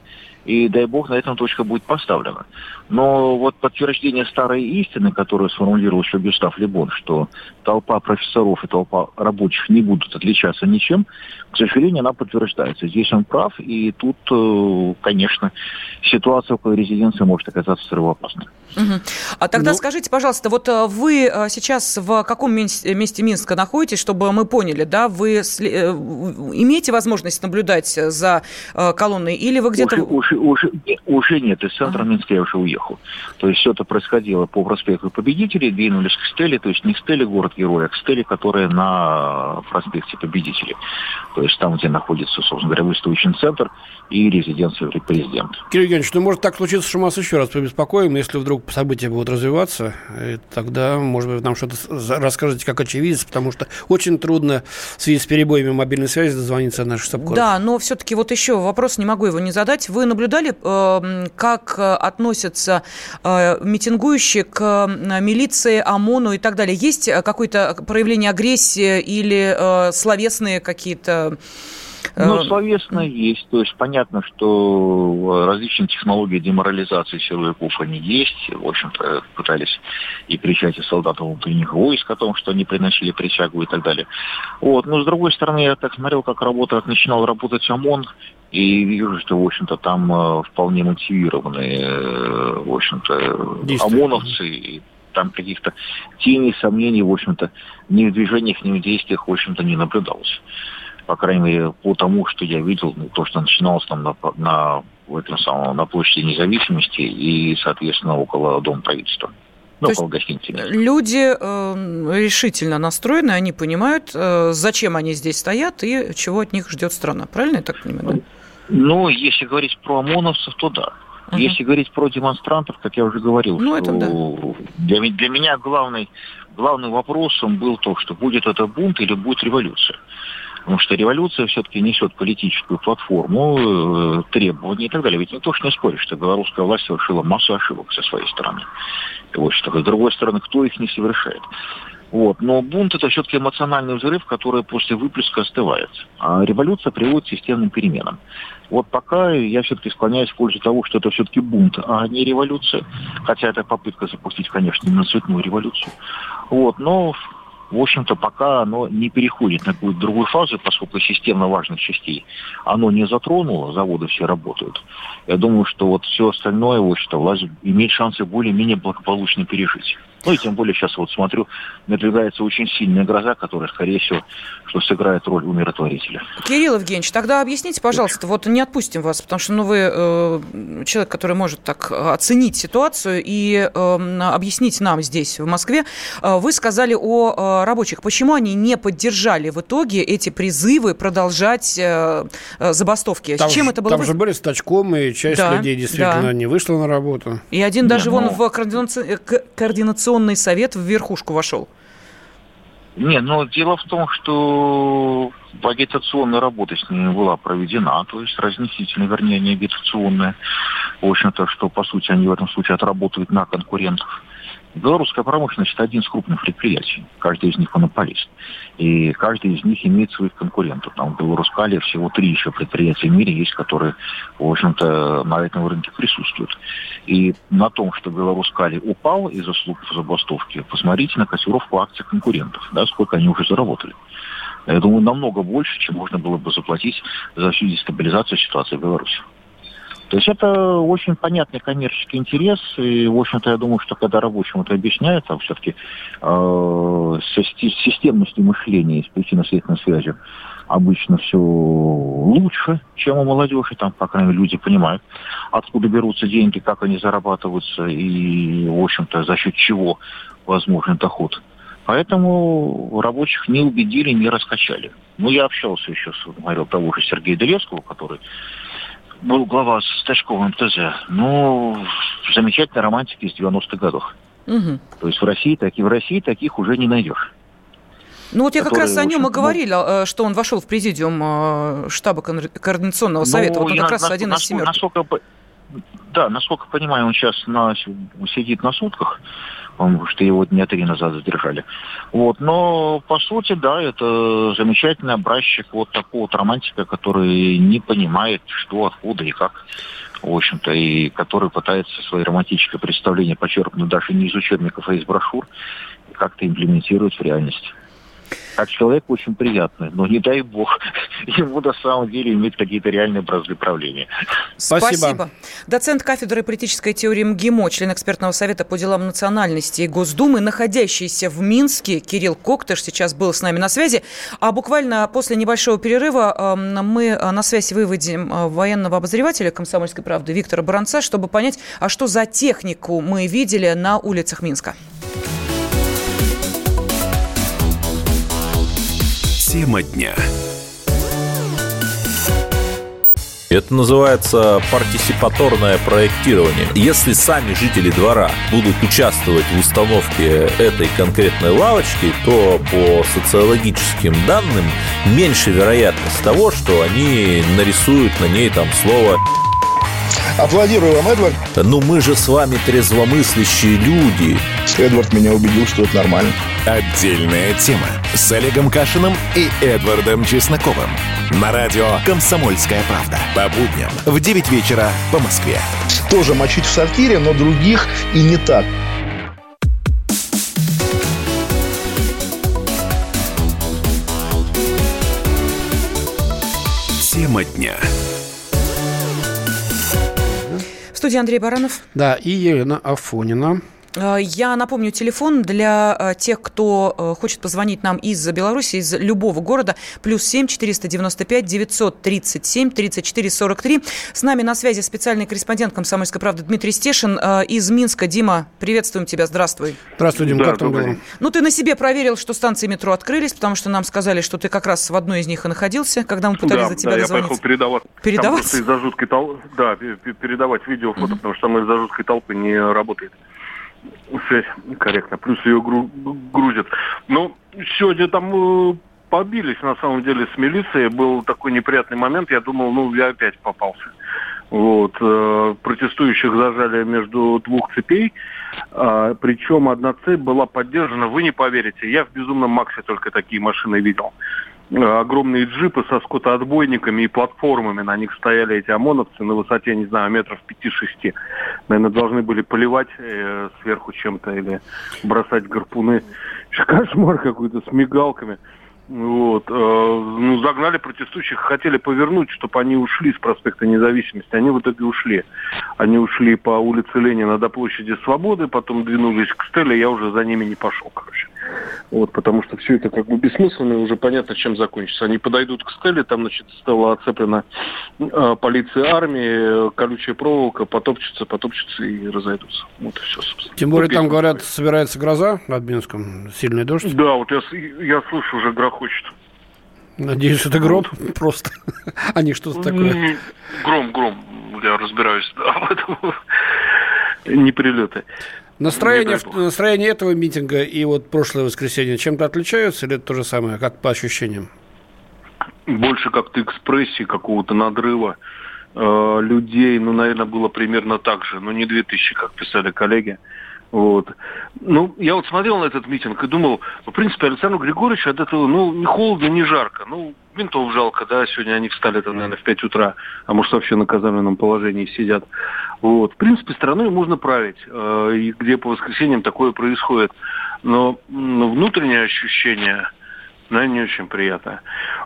[SPEAKER 6] и дай бог на этом точка будет поставлена. Но вот подтверждение старой истины, которую сформулировал еще Гюстав Лебон, что толпа профессоров и толпа рабочих не будут отличаться ничем, к сожалению, она подтверждается. Здесь он прав, и тут, э, конечно, ситуация около резиденции может оказаться взрывоопасной.
[SPEAKER 2] Угу. А тогда ну, скажите, пожалуйста, вот э, вы э, сейчас в каком месте, Минска находитесь, чтобы мы поняли, да, вы имеете возможность наблюдать за колонной, или вы где-то...
[SPEAKER 6] Уже, уже, уже, уже нет, из центра ага. Минска я уже уехал. То есть все это происходило по проспекту Победителей, двинулись к Стеле, то есть не к Стеле город-герой, а к Стеле, которая на проспекте Победителей. То есть там, где находится, собственно говоря, выставочный центр и резиденция президента.
[SPEAKER 3] Кирилл Евгеньевич, ну может так случиться, что мы вас еще раз побеспокоим, если вдруг события будут развиваться, тогда, может быть, нам что-то расскажете как очевидец, потому что очень трудно в связи с перебоями мобильной связи дозвониться на наш штаб
[SPEAKER 2] Да, но все-таки вот еще вопрос, не могу его не задать. Вы наблюдали, эм, как относятся э, митингующие к милиции, ОМОНу и так далее? Есть какое-то проявление агрессии или э, словесные какие-то
[SPEAKER 6] ну, э, словесно есть. То есть понятно, что различные технологии деморализации силовиков они есть. В общем-то, пытались и кричать и солдатам внутренних войск о том, что они приносили присягу и так далее. Вот. Но, с другой стороны, я так смотрел, как работает, начинал работать ОМОН, и вижу, что, в общем-то, там э, вполне мотивированные, э, в общем-то, ОМОНовцы, и там каких-то теней, сомнений, в общем-то, ни в движениях, ни в действиях, в общем-то, не наблюдалось. По крайней мере, по тому, что я видел, ну, то, что начиналось там на, на, в этом самом, на площади независимости и, соответственно, около Дома правительства.
[SPEAKER 2] Ну, около гостиницы. Люди э, решительно настроены, они понимают, э, зачем они здесь стоят и чего от них ждет страна. Правильно я так понимаю? Да?
[SPEAKER 6] Ну, если говорить про ОМОНовцев, то да. uh Если говорить про демонстрантов, как я уже говорил, ну, что это да. для, для меня главный, главным вопросом был то, что будет это бунт или будет революция. Потому что революция все-таки несет политическую платформу, э, требования и так далее. Ведь никто ж не спорит, что белорусская власть совершила массу ошибок со своей стороны. Вот что, с другой стороны, кто их не совершает. Вот. Но бунт это все-таки эмоциональный взрыв, который после выплеска остывает. А революция приводит к системным переменам. Вот пока я все-таки склоняюсь в пользу того, что это все-таки бунт, а не революция. Хотя это попытка запустить, конечно, именно цветную революцию. Вот. Но в общем-то, пока оно не переходит на какую-то другую фазу, поскольку системно важных частей оно не затронуло, заводы все работают. Я думаю, что вот все остальное, в общем-то, власть имеет шансы более-менее благополучно пережить. Ну и тем более сейчас вот смотрю, надвигается очень сильная гроза, которая, скорее всего, что сыграет роль умиротворителя.
[SPEAKER 2] Кирилл Евгеньевич, тогда объясните, пожалуйста, вот не отпустим вас, потому что ну, вы э, человек, который может так оценить ситуацию и э, объяснить нам здесь, в Москве. Э, вы сказали о э, рабочих. Почему они не поддержали в итоге эти призывы продолжать э, э забастовки?
[SPEAKER 3] Там
[SPEAKER 2] С чем
[SPEAKER 3] ж,
[SPEAKER 2] это было?
[SPEAKER 3] Там же были стачком, и часть да, людей действительно да. не вышла на работу.
[SPEAKER 2] И один даже Нет, вон ну... в координационный координационный совет в верхушку вошел?
[SPEAKER 6] Не, но дело в том, что агитационная работа с ними была проведена, то есть разъяснительная, вернее, не агитационная. В общем-то, что, по сути, они в этом случае отработают на конкурентов. Белорусская промышленность – это один из крупных предприятий. Каждый из них монополист. И каждый из них имеет своих конкурентов. Там в Белорускале всего три еще предприятия в мире есть, которые, в общем-то, на этом рынке присутствуют. И на том, что Белорускали упал из-за слухов забастовки, посмотрите на котировку акций конкурентов, да, сколько они уже заработали. Я думаю, намного больше, чем можно было бы заплатить за всю дестабилизацию ситуации в Беларуси. То есть это очень понятный коммерческий интерес, и, в общем-то, я думаю, что когда рабочим это объясняют, а все-таки э, системностью мышления и с причинно-следственной связью обычно все лучше, чем у молодежи, там, по крайней мере, люди понимают, откуда берутся деньги, как они зарабатываются, и, в общем-то, за счет чего возможен доход Поэтому рабочих не убедили, не раскачали. Ну, я общался еще с, говорил, того же Сергея Деревского, который был глава Стачкова МТЗ. Ну, замечательная романтика из 90-х годов. Угу. То есть в России, так, и в России таких уже не найдешь.
[SPEAKER 2] Ну вот я как раз о нем и говорил, э, что он вошел в президиум э, штаба координационного ну, совета. Ну, вот он как раз на, один из семерки.
[SPEAKER 6] Насколько, да, насколько понимаю, он сейчас на, сидит на сутках, потому что его дня три назад задержали. Вот, но по сути, да, это замечательный образчик вот такого вот романтика, который не понимает, что, откуда и как в общем-то, и который пытается свои романтические представления почерпнуть даже не из учебников, а из брошюр, как-то имплементировать в реальность как человек очень приятный, но не дай бог ему на самом деле иметь какие-то реальные образы правления.
[SPEAKER 2] Спасибо. Спасибо. Доцент кафедры политической теории МГИМО, член экспертного совета по делам национальности и Госдумы, находящийся в Минске, Кирилл Коктыш сейчас был с нами на связи. А буквально после небольшого перерыва эм, мы э, на связь выводим э, военного обозревателя «Комсомольской правды» Виктора Баранца, чтобы понять, а что за технику мы видели на улицах Минска.
[SPEAKER 1] Тема дня.
[SPEAKER 7] Это называется партисипаторное проектирование. Если сами жители двора будут участвовать в установке этой конкретной лавочки, то по социологическим данным меньше вероятность того, что они нарисуют на ней там слово
[SPEAKER 8] Аплодирую вам, Эдвард.
[SPEAKER 7] Ну мы же с вами трезвомыслящие люди.
[SPEAKER 8] Эдвард меня убедил, что это нормально.
[SPEAKER 1] Отдельная тема с Олегом Кашиным и Эдвардом Чесноковым. На радио «Комсомольская правда». По будням в 9 вечера по Москве.
[SPEAKER 8] Тоже мочить в сортире, но других и не так.
[SPEAKER 1] Тема дня.
[SPEAKER 2] В студии Андрей Баранов.
[SPEAKER 3] Да, и Елена Афонина.
[SPEAKER 2] Э, я напомню телефон для э, тех, кто э, хочет позвонить нам из Беларуси, из любого города. Плюс семь четыреста девяносто пять девятьсот тридцать семь тридцать четыре сорок три. С нами на связи специальный корреспондент «Комсомольской правды» Дмитрий Стешин из Минска. Дима, приветствуем тебя. Здравствуй.
[SPEAKER 3] Здравствуй, Дима. Да, как там было?
[SPEAKER 2] Ну, ты на себе проверил, что станции метро открылись, потому что нам сказали, что ты как раз в одной из них и находился, когда мы пытались
[SPEAKER 9] да,
[SPEAKER 2] за тебя
[SPEAKER 9] да,
[SPEAKER 2] дозвониться.
[SPEAKER 9] я поехал передавать.
[SPEAKER 2] Передавать?
[SPEAKER 9] из-за жуткой толпы, да, передавать видео, фото, угу. потому что там из-за жуткой толпы не работает связь корректно, плюс ее гру- грузят. Ну, сегодня там э, побились, на самом деле, с милицией. Был такой неприятный момент. Я думал, ну, я опять попался. Вот. Э, протестующих зажали между двух цепей. Э, причем одна цепь была поддержана, вы не поверите, я в «Безумном Максе» только такие машины видел. Огромные джипы со скотоотбойниками и платформами. На них стояли эти ОМОНовцы на высоте, не знаю, метров 5-6. Наверное, должны были поливать э, сверху чем-то или бросать гарпуны. Кошмар какой-то с мигалками. Вот. Э, ну, загнали протестующих, хотели повернуть, чтобы они ушли с проспекта Независимости. Они в итоге ушли. Они ушли по улице Ленина до площади Свободы, потом двинулись к Стелле, я уже за ними не пошел, короче. Вот, потому что все это как бы бессмысленно, и уже понятно, чем закончится. Они подойдут к Стелле, там, значит, Стелла оцеплена э, полицией армии, колючая проволока, потопчутся, потопчутся и разойдутся. Вот и все,
[SPEAKER 3] собственно. Тем более, там, говорят, собирается гроза над Минском, сильный дождь.
[SPEAKER 9] Да, вот я, я слышу, уже грохочет.
[SPEAKER 3] Надеюсь, это гром просто, а не что-то такое.
[SPEAKER 9] Гром, гром, я разбираюсь да, в этом. Не прилеты.
[SPEAKER 3] Настроение, настроение этого митинга и вот прошлое воскресенье чем-то отличаются или это то же самое, как по ощущениям?
[SPEAKER 9] Больше как-то экспрессии, какого-то надрыва э, людей, ну, наверное, было примерно так же, но не 2000, как писали коллеги. Вот. Ну, я вот смотрел на этот митинг и думал, в принципе, Александру Григорьевичу от этого, ну, не холодно, не жарко. Ну, ментов жалко, да, сегодня они встали там, наверное, в 5 утра, а может, вообще на казарменном положении сидят. Вот. В принципе, страной можно править, э, и где по воскресеньям такое происходит. Но, но внутреннее ощущение, ну, не очень приятное.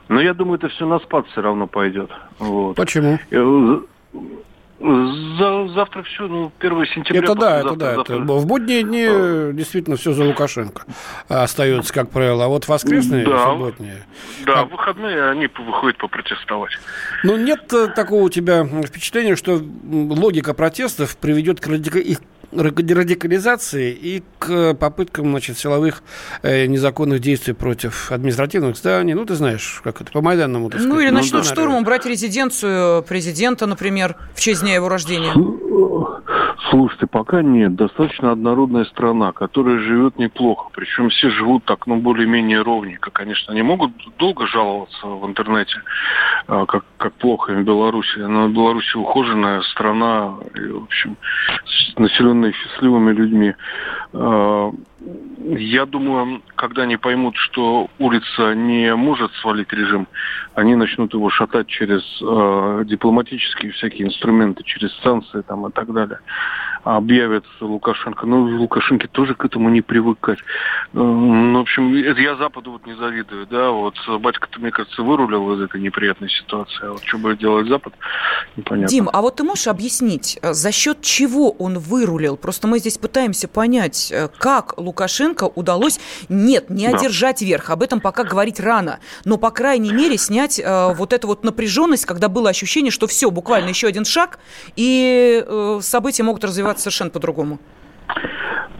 [SPEAKER 9] Но я думаю, это все на спад все равно пойдет. Вот.
[SPEAKER 3] Почему?
[SPEAKER 9] За, завтра все, ну, 1 сентября.
[SPEAKER 3] Это да, это да. Завтра... Это, в будние дни а... действительно все за Лукашенко остается, как правило. А вот воскресные, да, субботние.
[SPEAKER 9] Да, как... выходные они выходят попротестовать.
[SPEAKER 3] Ну, нет э, такого у тебя впечатления, что логика протестов приведет к, радика... радикализации и к попыткам значит, силовых э, незаконных действий против административных зданий. Ну, ты знаешь, как это, по Майданному.
[SPEAKER 2] Так ну, или ну, начнут да, штурмом брать резиденцию президента, например, в честь дня его рождения.
[SPEAKER 9] Слушайте, пока нет. Достаточно однородная страна, которая живет неплохо. Причем все живут так, ну, более-менее ровненько. Конечно, они могут долго жаловаться в интернете, а, как, как плохо им в Беларуси. Но Беларусь ухоженная страна, в общем, населенная счастливыми людьми. Я думаю, когда они поймут, что улица не может свалить режим, они начнут его шатать через э, дипломатические всякие инструменты, через санкции там, и так далее объявят Лукашенко. Ну, Лукашенко тоже к этому не привыкать. Ну, в общем, это я Западу вот не завидую, да, вот батька-то, мне кажется, вырулил из этой неприятной ситуации, а вот что будет делать Запад, непонятно.
[SPEAKER 2] Дим, а вот ты можешь объяснить, э, за счет чего он вырулил? Просто мы здесь пытаемся понять, э, как Лукашенко удалось, нет, не одержать да. верх, об этом пока говорить рано, но, по крайней мере, снять э, вот эту вот напряженность, когда было ощущение, что все, буквально еще один шаг, и э, события могут развиваться развиваться совершенно по-другому?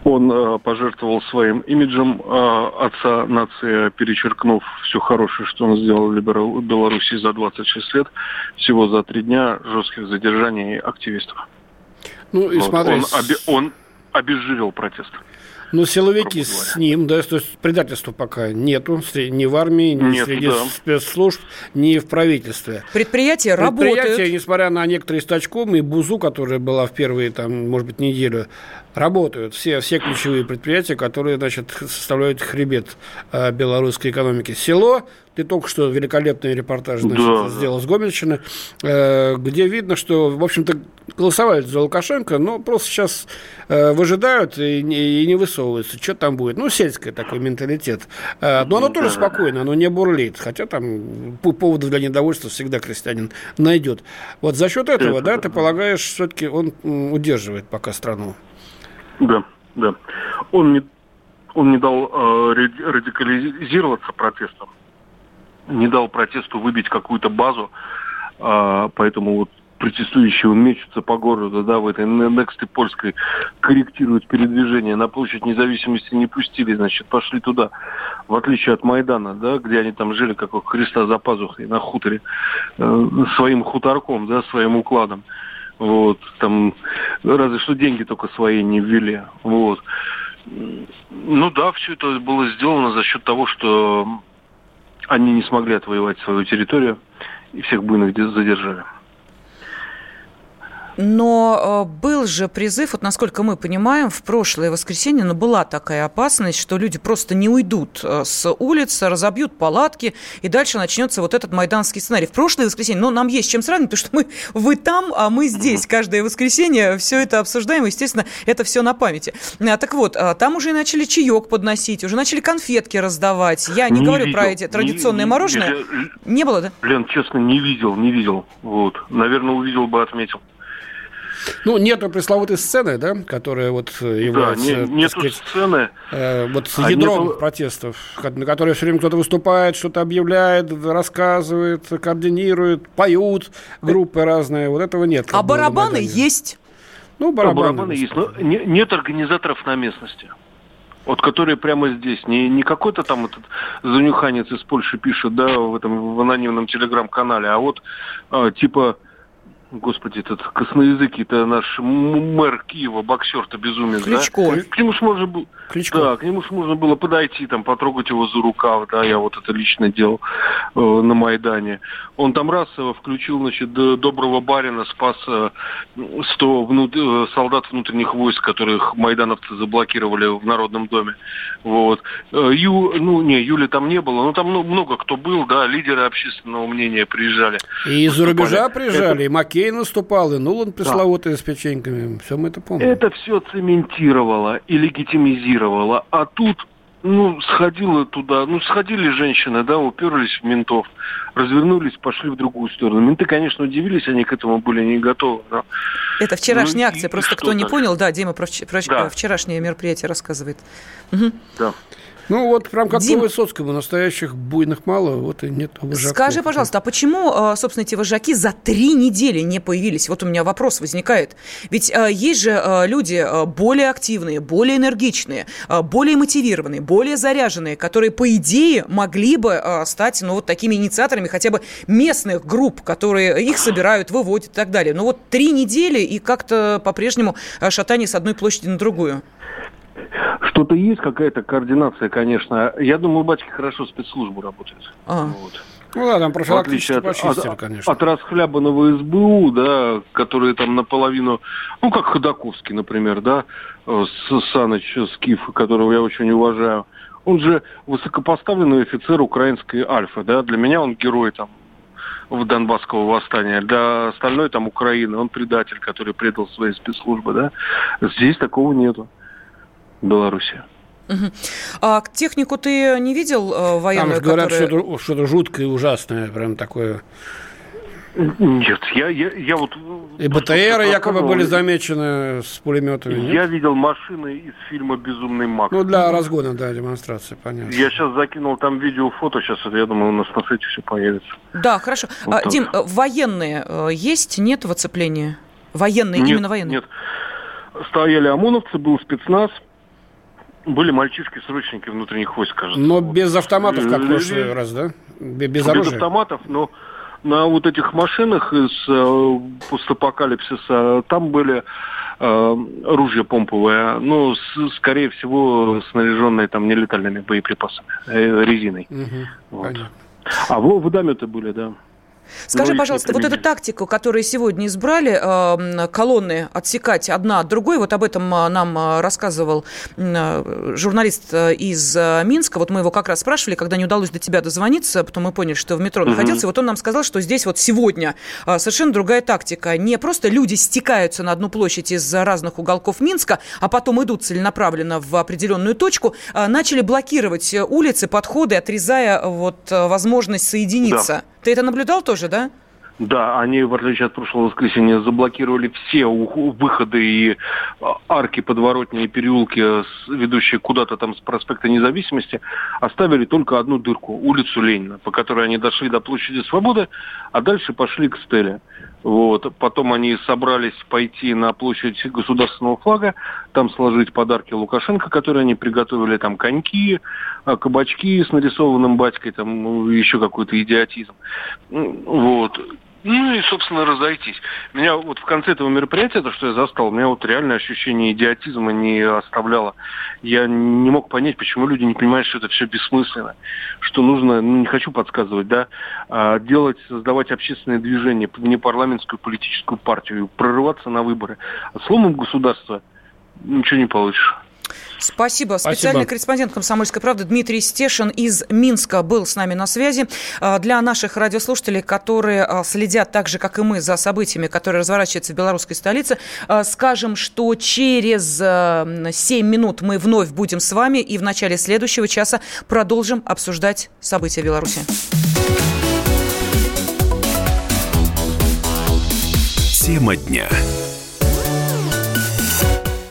[SPEAKER 9] Он э, пожертвовал своим имиджем э, отца нации, перечеркнув все хорошее, что он сделал в Беларуси за 26 лет, всего за три дня жестких задержаний активистов. Ну и вот. смотри... Он, оби- он обезжирил протест.
[SPEAKER 3] Ну, силовики с ним, да, то есть предательства пока нету ни в армии, ни Нет, среди да. спецслужб, ни в правительстве.
[SPEAKER 2] Предприятия работают.
[SPEAKER 3] Предприятия, несмотря на некоторые стачком и Бузу, которая была в первые, там, может быть, неделю, работают. Все, все ключевые предприятия, которые, значит, составляют хребет э, белорусской экономики. Село ты только что великолепный репортаж значит, да, сделал да. с Гомельщины, э, где видно, что, в общем-то, голосовали за Лукашенко, но просто сейчас э, выжидают и, и, и не высовываются. Что там будет? Ну, сельский такой менталитет. Э, но оно тоже спокойно, оно не бурлит. Хотя там поводов для недовольства всегда крестьянин найдет. Вот за счет этого, да, ты полагаешь, все-таки он удерживает пока страну?
[SPEAKER 9] Да, да. Он не, он не дал э, радикализироваться протестом не дал протесту выбить какую-то базу, а, поэтому вот протестующие мечутся по городу, да, в этой Нексты польской корректируют передвижение. На площадь независимости не пустили, значит, пошли туда. В отличие от Майдана, да, где они там жили, как у Христа за пазухой на хуторе, э, своим хуторком, да, своим укладом. Вот, там, разве что деньги только свои не ввели. Вот. Ну да, все это было сделано за счет того, что они не смогли отвоевать свою территорию и всех буйных задержали.
[SPEAKER 2] Но э, был же призыв, вот насколько мы понимаем, в прошлое воскресенье, но была такая опасность, что люди просто не уйдут э, с улицы, разобьют палатки, и дальше начнется вот этот майданский сценарий. В прошлое воскресенье, но нам есть чем сравнить, потому что мы, вы там, а мы здесь. Каждое воскресенье все это обсуждаем, естественно, это все на памяти. А, так вот, а, там уже начали чаек подносить, уже начали конфетки раздавать. Я не, не говорю видел, про эти традиционные не, мороженое. Не, не было, да?
[SPEAKER 9] Лен, честно, не видел, не видел. Вот. Наверное, увидел бы, отметил.
[SPEAKER 3] Ну, нету пресловутой сцены, да, которая вот является...
[SPEAKER 9] Да, не, нету сказать, сцены.
[SPEAKER 3] Э, вот а ядром нету... протестов, на которой все время кто-то выступает, что-то объявляет, рассказывает, координирует, поют группы разные. Вот этого нет.
[SPEAKER 2] А барабаны есть?
[SPEAKER 9] Ну, барабаны, ну, барабаны есть, но не, нет организаторов на местности. Вот которые прямо здесь, не, не какой-то там этот занюханец из Польши пишет, да, в этом в анонимном телеграм-канале, а вот э, типа Господи, этот косноязыкий, это наш мэр Киева, боксер-то безумец,
[SPEAKER 2] Кличко.
[SPEAKER 9] да? К нему ж можно было... Кличко. Да, к нему ж можно было подойти, там, потрогать его за рукав, да, я вот это лично делал э, на Майдане. Он там раз э, включил, значит, доброго барина, спас э, 100 внут... Э, солдат внутренних войск, которых майдановцы заблокировали в Народном доме. Вот. Э, Ю... Ну, не, Юли там не было, но там ну, много кто был, да, лидеры общественного мнения приезжали.
[SPEAKER 3] И из-за рубежа приезжали, это... и Маки Маккейн наступал, и Нулан пресловутый да. с печеньками. Все мы это помним.
[SPEAKER 9] Это все цементировало и легитимизировало. А тут ну, сходила туда, ну, сходили женщины, да, уперлись в ментов, развернулись, пошли в другую сторону. Менты, конечно, удивились, они к этому были не готовы. Да.
[SPEAKER 2] Это вчерашняя ну, акция, просто кто не понял, да, Дима про, про да. вчерашнее мероприятие рассказывает.
[SPEAKER 9] Угу. Да.
[SPEAKER 3] Ну, вот прям как Дим... по Высоцкому, настоящих буйных мало, вот и нет вожаков.
[SPEAKER 2] Скажи, пожалуйста, а почему, а, собственно, эти вожаки за три недели не появились? Вот у меня вопрос возникает. Ведь а, есть же а, люди более активные, более энергичные, более мотивированные, более заряженные, которые, по идее, могли бы стать, ну, вот такими инициаторами хотя бы местных групп, которые их собирают, выводят и так далее. Но вот три недели и как-то по-прежнему шатание с одной площади на другую.
[SPEAKER 9] Что-то есть, какая-то координация, конечно. Я думаю, батьки хорошо спецслужбы работают. А. Вот.
[SPEAKER 3] Ну да, там профилактически от, почистили, от, конечно.
[SPEAKER 9] От расхлябанного СБУ, да, которые там наполовину, ну, как Ходаковский, например, да, э, Саныч Скиф, которого я очень уважаю. Он же высокопоставленный офицер украинской Альфа, да, для меня он герой там в Донбасского восстания. Для остальной там Украины он предатель, который предал свои спецслужбы, да. Здесь такого нету. Беларуси.
[SPEAKER 2] Угу. А технику ты не видел э, военную?
[SPEAKER 3] Там говорят, которая... что-то, что жуткое и ужасное, прям такое.
[SPEAKER 9] Нет, я, я, я вот...
[SPEAKER 3] И БТРы якобы были замечены с пулеметами, нет?
[SPEAKER 9] Я видел машины из фильма «Безумный Макс».
[SPEAKER 3] Ну, для разгона, да, демонстрации, понятно.
[SPEAKER 9] Я сейчас закинул там видео, фото, сейчас, я думаю, у нас на сайте все появится.
[SPEAKER 2] Да, хорошо. Вот а, Дим, военные э, есть, нет в оцеплении? Военные, нет, именно военные?
[SPEAKER 9] Нет, стояли ОМОНовцы, был спецназ, были мальчишки-срочники внутренних войск, кажется.
[SPEAKER 3] Но без автоматов, как в прошлый раз, да?
[SPEAKER 9] Без, без оружия? Без автоматов, но на вот этих машинах из э, постапокалипсиса там были э, ружья помповые, ну, с, скорее всего, снаряженные там нелетальными боеприпасами, э, резиной. Угу, вот. Понятно. А водометы были, да.
[SPEAKER 2] Скажи, ну, пожалуйста, вот эту тактику, которую сегодня избрали, э, колонны отсекать одна от другой, вот об этом э, нам э, рассказывал журналист из Минска, вот мы его как раз спрашивали, когда не удалось до тебя дозвониться, потом мы поняли, что в метро находился, вот он нам сказал, что здесь вот сегодня совершенно другая тактика. Не просто люди стекаются на одну площадь из разных уголков Минска, а потом идут целенаправленно в определенную точку, начали блокировать улицы, подходы, отрезая вот возможность соединиться. Да. Ты это наблюдал тоже, да?
[SPEAKER 9] Да, они, в отличие от прошлого воскресенья, заблокировали все выходы и а, арки, подворотни и переулки, ведущие куда-то там с проспекта Независимости, оставили только одну дырку, улицу Ленина, по которой они дошли до площади Свободы, а дальше пошли к Стеле. Вот. Потом они собрались пойти на площадь государственного флага, там сложить подарки Лукашенко, которые они приготовили, там коньки, а, кабачки с нарисованным батькой, там ну, еще какой-то идиотизм. Вот. Ну и, собственно, разойтись. Меня вот в конце этого мероприятия, то, что я застал, у меня вот реальное ощущение идиотизма не оставляло. Я не мог понять, почему люди не понимают, что это все бессмысленно. Что нужно, ну не хочу подсказывать, да, а делать, создавать общественное движение, не парламентскую политическую партию, прорываться на выборы. А сломом государства ничего не получишь.
[SPEAKER 2] Спасибо. Специальный Спасибо. корреспондент «Комсомольской правды» Дмитрий Стешин из Минска был с нами на связи. А, для наших радиослушателей, которые а, следят так же, как и мы, за событиями, которые разворачиваются в белорусской столице, а, скажем, что через 7 минут мы вновь будем с вами и в начале следующего часа продолжим обсуждать события в Беларуси.
[SPEAKER 1] Тема дня.